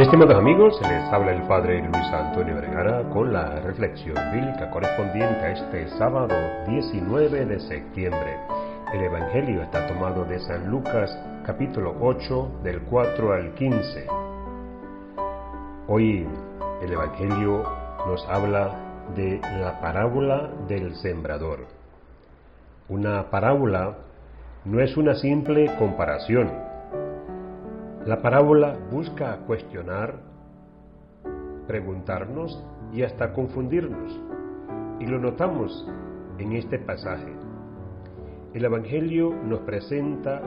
Estimados amigos, les habla el Padre Luis Antonio Vergara con la reflexión bíblica correspondiente a este sábado 19 de septiembre. El Evangelio está tomado de San Lucas capítulo 8 del 4 al 15. Hoy el Evangelio nos habla de la parábola del sembrador. Una parábola no es una simple comparación la parábola busca cuestionar, preguntarnos y hasta confundirnos. Y lo notamos en este pasaje. El Evangelio nos presenta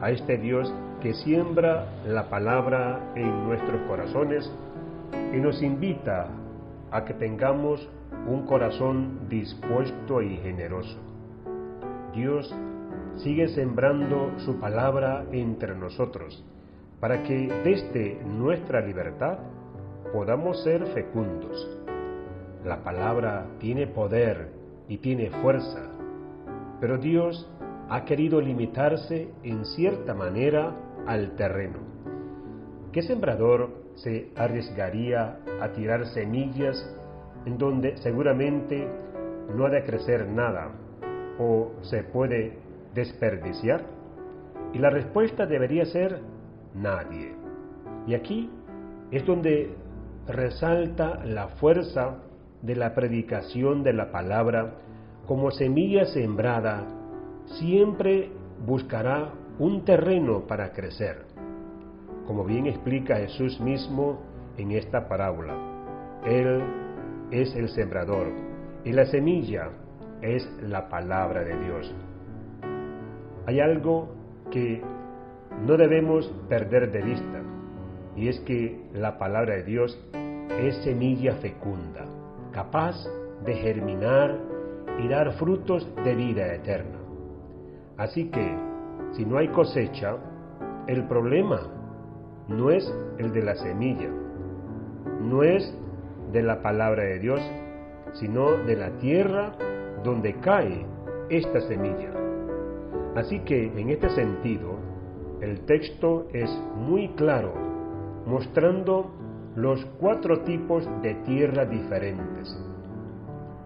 a este Dios que siembra la palabra en nuestros corazones y nos invita a que tengamos un corazón dispuesto y generoso. Dios sigue sembrando su palabra entre nosotros para que desde nuestra libertad podamos ser fecundos. La palabra tiene poder y tiene fuerza, pero Dios ha querido limitarse en cierta manera al terreno. ¿Qué sembrador se arriesgaría a tirar semillas en donde seguramente no ha de crecer nada o se puede desperdiciar? Y la respuesta debería ser nadie. Y aquí es donde resalta la fuerza de la predicación de la palabra como semilla sembrada, siempre buscará un terreno para crecer, como bien explica Jesús mismo en esta parábola. Él es el sembrador y la semilla es la palabra de Dios. Hay algo que no debemos perder de vista, y es que la palabra de Dios es semilla fecunda, capaz de germinar y dar frutos de vida eterna. Así que, si no hay cosecha, el problema no es el de la semilla, no es de la palabra de Dios, sino de la tierra donde cae esta semilla. Así que, en este sentido, el texto es muy claro, mostrando los cuatro tipos de tierra diferentes.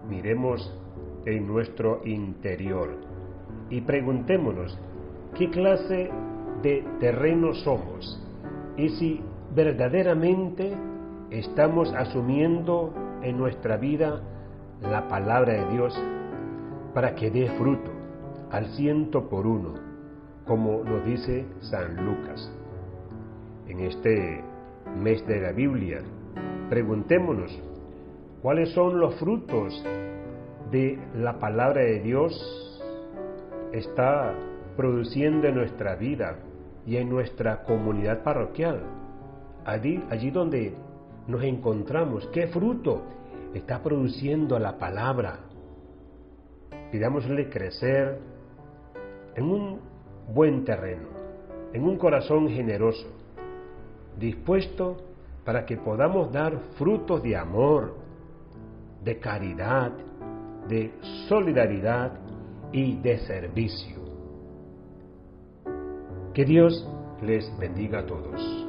Miremos en nuestro interior y preguntémonos qué clase de terreno somos y si verdaderamente estamos asumiendo en nuestra vida la palabra de Dios para que dé fruto al ciento por uno como nos dice San Lucas. En este mes de la Biblia, preguntémonos cuáles son los frutos de la palabra de Dios está produciendo en nuestra vida y en nuestra comunidad parroquial. Allí, allí donde nos encontramos, ¿qué fruto está produciendo la palabra? Pidámosle crecer en un buen terreno, en un corazón generoso, dispuesto para que podamos dar frutos de amor, de caridad, de solidaridad y de servicio. Que Dios les bendiga a todos.